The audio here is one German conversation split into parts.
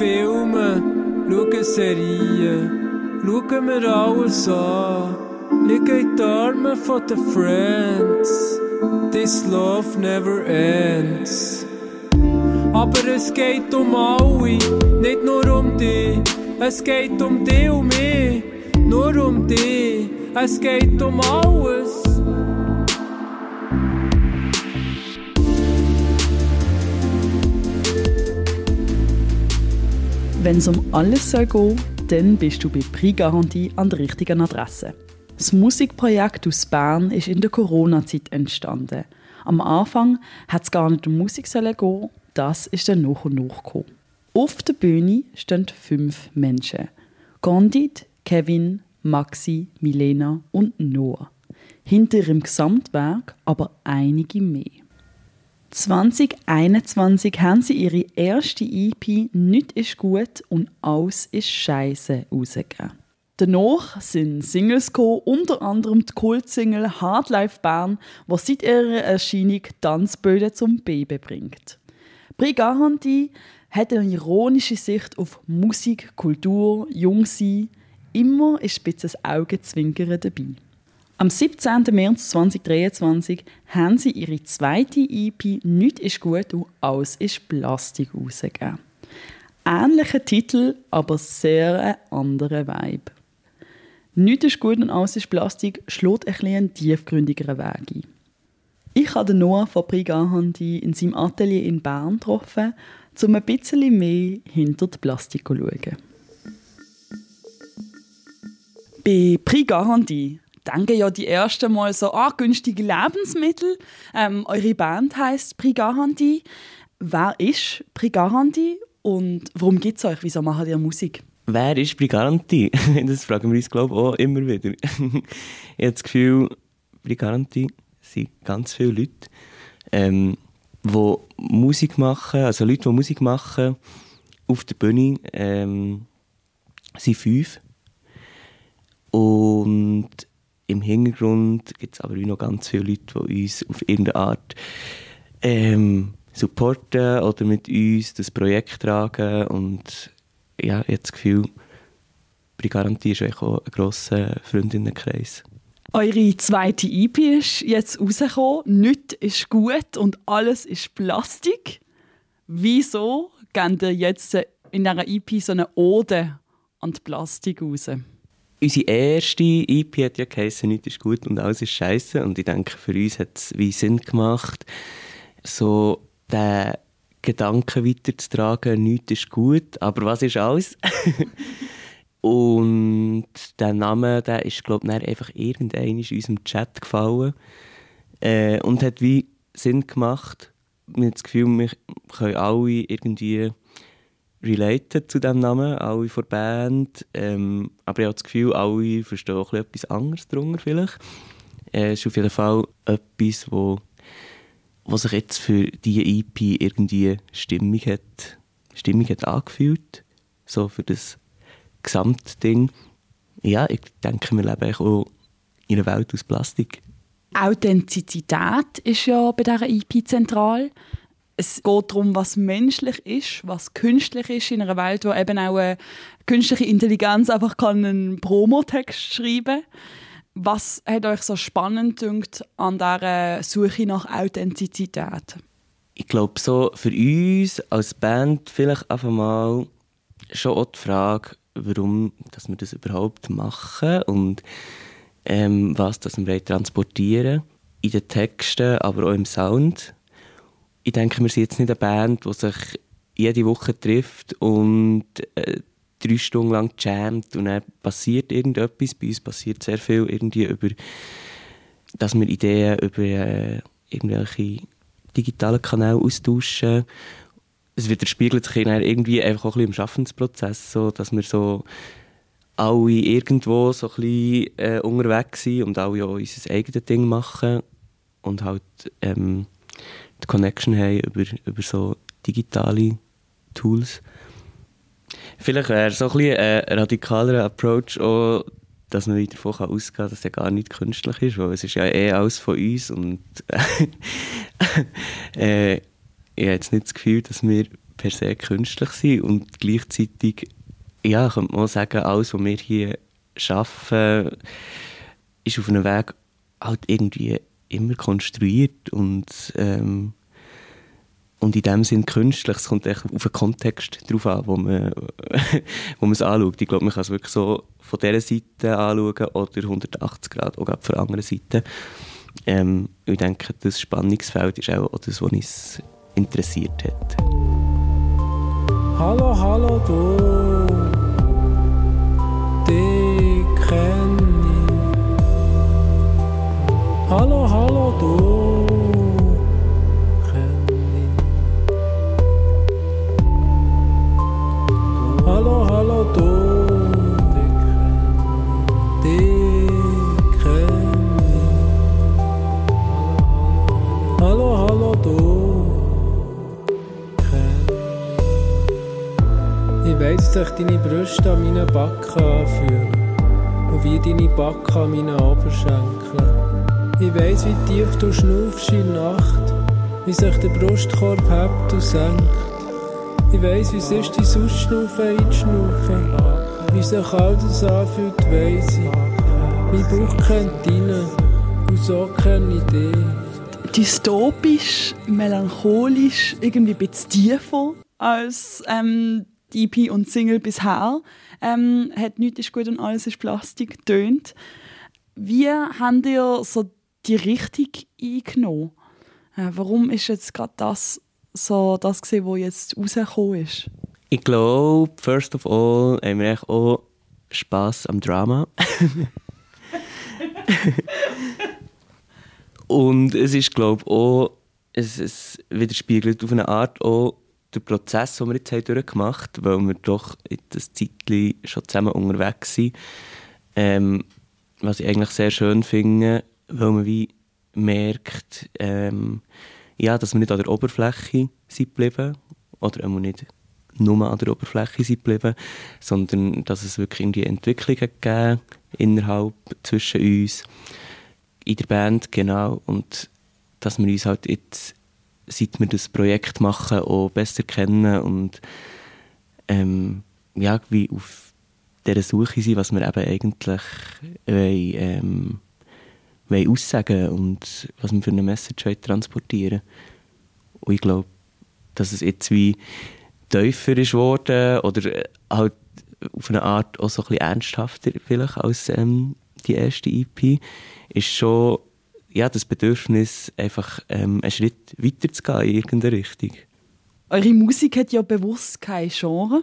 Filme, wir alles an. Liegen in die Arme von den Friends. This love never ends. Aber es geht um alle, nicht nur um dich. Es geht um dich und mich, nur um dich. Es geht um alles. Wenn es um alles soll gehen dann bist du bei Prix Garantie an der richtigen Adresse. Das Musikprojekt aus Bern ist in der Corona-Zeit entstanden. Am Anfang hat es gar nicht um Musik gehen, das ist dann nach und nach gekommen. Auf der Bühne stehen fünf Menschen. Gondit, Kevin, Maxi, Milena und Noah. Hinter ihrem Gesamtwerk aber einige mehr. 2021 haben sie ihre erste EP «Nicht ist gut» und «Alles ist Scheiße» rausgegeben. Danach sind Singles gekommen, unter anderem die Kultsingle «Hardlife Bern», die seit ihrer Erscheinung Tanzböden zum Baby bringt. Briganti hat eine ironische Sicht auf Musik, Kultur, Jungsein. Immer ist ein bisschen das Augenzwinkern dabei. Am 17. März 2023 haben sie ihre zweite EP «Nicht ist gut» und «Alles ist Plastik» rausgegeben. Ähnlicher Titel, aber sehr ein anderer Vibe. «Nicht ist gut» und «Alles ist Plastik» schlägt ein einen tiefgründigeren Weg ein. Ich habe Noah von Brigahandi in seinem Atelier in Bern getroffen, um ein bisschen mehr hinter die Plastik zu schauen. Bei Brigahandi denken ja die ersten Mal so, ah, günstige Lebensmittel. Ähm, eure Band heisst Brigahandi. Wer ist Brigahandi und warum gibt es euch? Wieso macht ihr Musik? Wer ist Brigaranti? Das fragen wir uns, glaube ich, auch immer wieder. ich habe das Gefühl, Brigaranti sind ganz viele Leute, ähm, die Musik machen, also Leute, die Musik machen auf der Bühne, ähm, sind fünf. Und im Hintergrund gibt es aber noch ganz viele Leute, die uns auf irgendeine Art ähm, supporten oder mit uns das Projekt tragen. Und ja, ich habe das Gefühl, Brigarantie ist auch ein grosser Freundinnenkreis. Eure zweite EP ist jetzt rausgekommen. Nichts ist gut und alles ist Plastik. Wieso gebt ihr jetzt in dieser EP so eine Ode an die Plastik raus? Unsere erste EP hat ja geheißen, nichts ist gut und alles ist scheiße. Und ich denke, für uns hat es wie Sinn gemacht, so den Gedanken weiterzutragen, nichts ist gut, aber was ist alles? und der Name, der ist, glaube ich, einfach irgendein in unserem Chat gefallen äh, und hat wie Sinn gemacht. Wir haben das Gefühl, wir können alle irgendwie related zu diesem Namen, alle von der Band. Ähm, aber ich habe das Gefühl, alle verstehen auch etwas anderes darunter vielleicht. Äh, es ist auf jeden Fall etwas, wo, wo sich jetzt für diese EP irgendwie Stimmung hat, Stimmung hat angefühlt. So für das Gesamtding. Ja, ich denke, wir leben auch in einer Welt aus Plastik. Authentizität ist ja bei dieser EP zentral. Es geht darum, was menschlich ist, was künstlich ist in einer Welt, wo eben auch eine künstliche Intelligenz einfach kann einen Promotext schreiben Was hat euch so spannend gedacht an dieser Suche nach Authentizität? Ich glaube, so für uns als Band vielleicht einfach mal schon auch die Frage, warum dass wir das überhaupt machen und ähm, was das wir transportieren in den Texten, aber auch im Sound ich denke, wir sind jetzt nicht eine Band, die sich jede Woche trifft und äh, drei Stunden lang jammt und dann passiert irgendetwas. Bei uns passiert sehr viel irgendwie über, dass wir Ideen über äh, irgendwelche digitalen Kanälen austauschen. Es widerspiegelt sich irgendwie einfach auch ein bisschen im Schaffensprozess, so, dass wir so alle irgendwo so ein bisschen äh, unterwegs sind und alle auch unser eigenes Ding machen und halt ähm, die Connection haben über, über so digitale Tools. Vielleicht wäre so ein ein radikaler Approach auch, dass man wieder davon ausgehen kann, dass er gar nicht künstlich ist, weil es ist ja eh alles von uns und äh, ich habe jetzt nicht das Gefühl, dass wir per se künstlich sind und gleichzeitig, ja, könnte man auch sagen, alles, was wir hier schaffen, ist auf einem Weg halt irgendwie immer konstruiert und ähm, und in dem Sinn künstlich, es kommt echt auf den Kontext drauf an, wo man, wo man es anschaut. Ich glaube, man kann es wirklich so von dieser Seite anschauen oder 180 Grad auch von der anderen Seite. Ähm, ich denke, das Spannungsfeld ist auch das, was uns interessiert hat. Hallo, hallo, du. Dich Hallo, hallo, du. Hallo, hallo, du. Hallo, hallo, du. Ich weiss, dass deine Brüste an meinen Backen anfühlen. Und wie deine Backen an meinen Oberschenkeln. Ich weiss, wie tief du schnaufst in Nacht. Wie sich der Brustkorb hebt und senkt. Ich weiss, wie es ist, dein Ausschnaufen. Wie sich all das anfühlt, weiss ich. Mein Bauch kennt deinen. Und so kenne ich dich. dystopisch, melancholisch, irgendwie ein bisschen tiefer als ähm, die EP und Single bisher. Ähm, hat «Nichts ist gut und alles ist Plastik» tönt. Wie habt ihr so die Richtung eingenommen? Äh, warum ist jetzt gerade das so das gesehen, wo jetzt rausgekommen ist? Ich glaube, first of all, haben wir echt auch Spass am Drama. Und es ist, glaube ich, auch, es, es widerspiegelt auf eine Art auch den Prozess, den wir jetzt haben durchgemacht haben, weil wir doch in das Zeitchen schon zusammen unterwegs sind. Ähm, was ich eigentlich sehr schön finde, weil man wie merkt, ähm, ja, dass wir nicht an der Oberfläche sind geblieben, oder einmal nicht nur an der Oberfläche sind geblieben, sondern dass es wirklich in die Entwicklungen gegeben innerhalb, zwischen uns, in der Band, genau, und dass wir uns halt jetzt, seit wir das Projekt machen, auch besser kennen und ähm, ja, wie auf dieser Suche sind, was wir eben eigentlich wollen, ähm, aussagen und was wir für eine Message transportieren Und ich glaube, dass es jetzt wie tiefer ist worden oder äh, halt auf eine Art auch so ein bisschen ernsthafter vielleicht als ähm, die erste EP, ist schon ja, das Bedürfnis, einfach ähm, einen Schritt weiter zu gehen in irgendeine Richtung. Eure Musik hat ja bewusst kein Genre.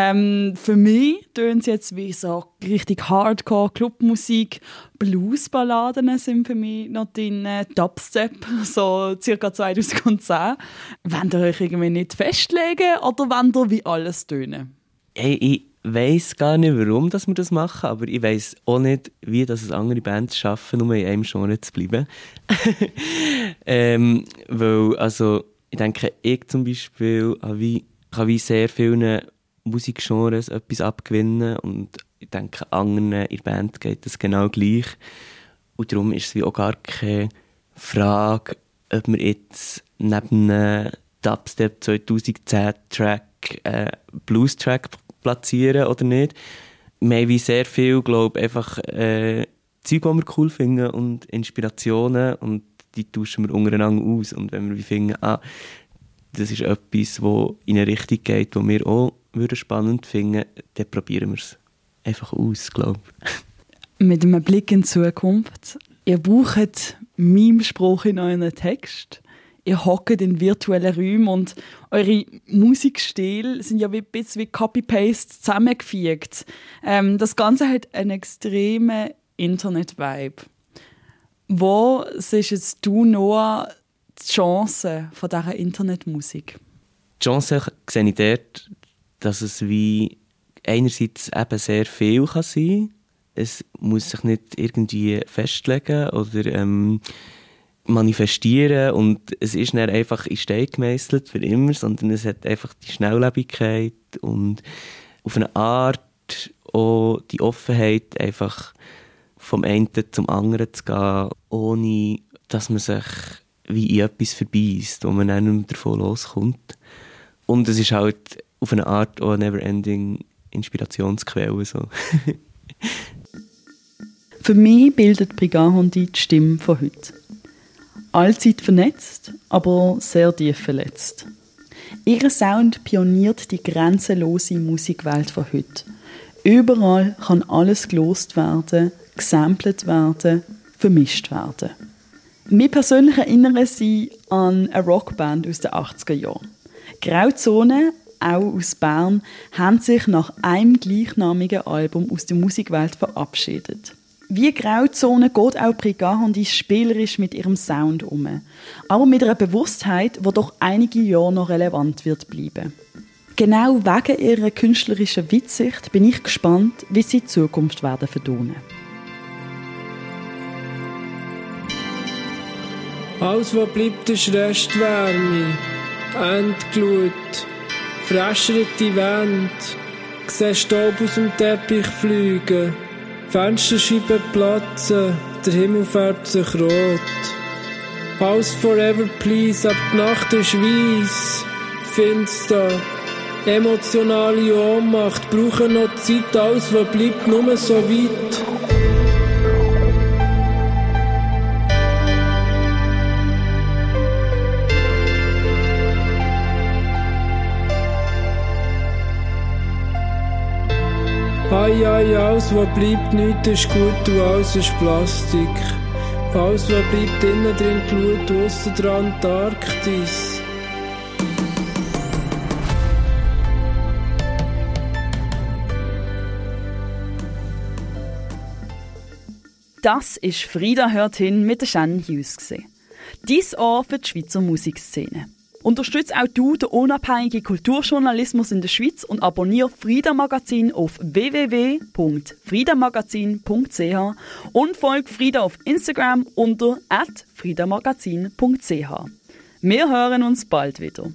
Ähm, für mich tönt es jetzt wie so richtig Hardcore Clubmusik. Bluesballaden sind für mich noch drin. Dubstep, so circa 2010. Wollt ihr euch irgendwie nicht festlegen oder wollt ihr wie alles tönen? Hey, ich weiß gar nicht, warum dass wir das machen, aber ich weiß auch nicht, wie das andere Bands schaffen, um in einem Genre zu bleiben. ähm, weil, also, ich denke, ich zum Beispiel habe wie, kann wie sehr vielen Musikgenres etwas abgewinnen und ich denke, anderen in der Band geht das genau gleich. Und darum ist es wie auch gar keine Frage, ob wir jetzt neben einem Dubstep 2010 Track äh, Blues-Track platzieren oder nicht. Wir haben wie sehr viel, glaube einfach äh, Zeug, die wir cool finden und Inspirationen und die tauschen wir untereinander aus. Und wenn wir wie finden, ah, das ist etwas, das in eine Richtung geht, die wir auch würden spannend finden, dann probieren wir es einfach aus, glaube ich. Mit einem Blick in die Zukunft. Ihr braucht Meme-Spruch in euren Text. Ihr hockt in virtuellen Räumen und eure Musikstile sind ja wie ein bisschen wie Copy-Paste zusammengefügt. Ähm, das Ganze hat einen extremen Internet-Vibe. Wo siehst jetzt du, Noah, die Chancen von dieser Internetmusik? Die Chance sehe ich dort, dass es wie einerseits eben sehr viel kann sein Es muss sich nicht irgendwie festlegen oder ähm, manifestieren und es ist nicht einfach in Stein gemeißelt für immer, sondern es hat einfach die Schnelllebigkeit und auf eine Art auch die Offenheit, einfach vom einen zum anderen zu gehen, ohne dass man sich wie in etwas verbeißt, wo man dann nicht mehr davon loskommt. Und es ist halt auf eine Art auch eine never-ending Inspirationsquelle. So. Für mich bildet Brigahondi die Stimme von heute. Allzeit vernetzt, aber sehr tief verletzt. Ihr Sound pioniert die grenzenlose Musikwelt von heute. Überall kann alles gelost werden, gesampelt werden, vermischt werden. Mir persönlich erinnere sie an eine Rockband aus den 80er Jahren. Grauzone, auch aus Bern, haben sich nach einem gleichnamigen Album aus der Musikwelt verabschiedet. Wie Grauzone geht auch Brigahandi spielerisch mit ihrem Sound um. Aber mit einer Bewusstheit, die doch einige Jahre noch relevant wird bleiben. Genau wegen ihrer künstlerischen Witzsicht bin ich gespannt, wie sie die Zukunft werden vertonen. Alles, was bleibt, ist Restwärme. Endglut. Veräscherte Wände. Sehe Staub aus dem Teppich fliegen. Fensterscheiben platzen, der Himmel färbt sich rot. House forever please, ab die Nacht ist weiss, finster. Emotionale Ohnmacht, brauchen noch Zeit, alles was bleibt nur so weit. Ai, ai, alles, was bleibt, nichts ist gut und alles ist Plastik. Alles, was bleibt, innen drin geschaut, ausser der Antarktis. Das ist Frieda hört hin mit der Shannon Hughes. Dies Ohr für die Schweizer Musikszene. Unterstütze auch du den unabhängigen Kulturjournalismus in der Schweiz und abonniere Frieda Magazin auf www.friedamagazin.ch und folge Frieda auf Instagram unter @friedamagazin.ch. Wir hören uns bald wieder.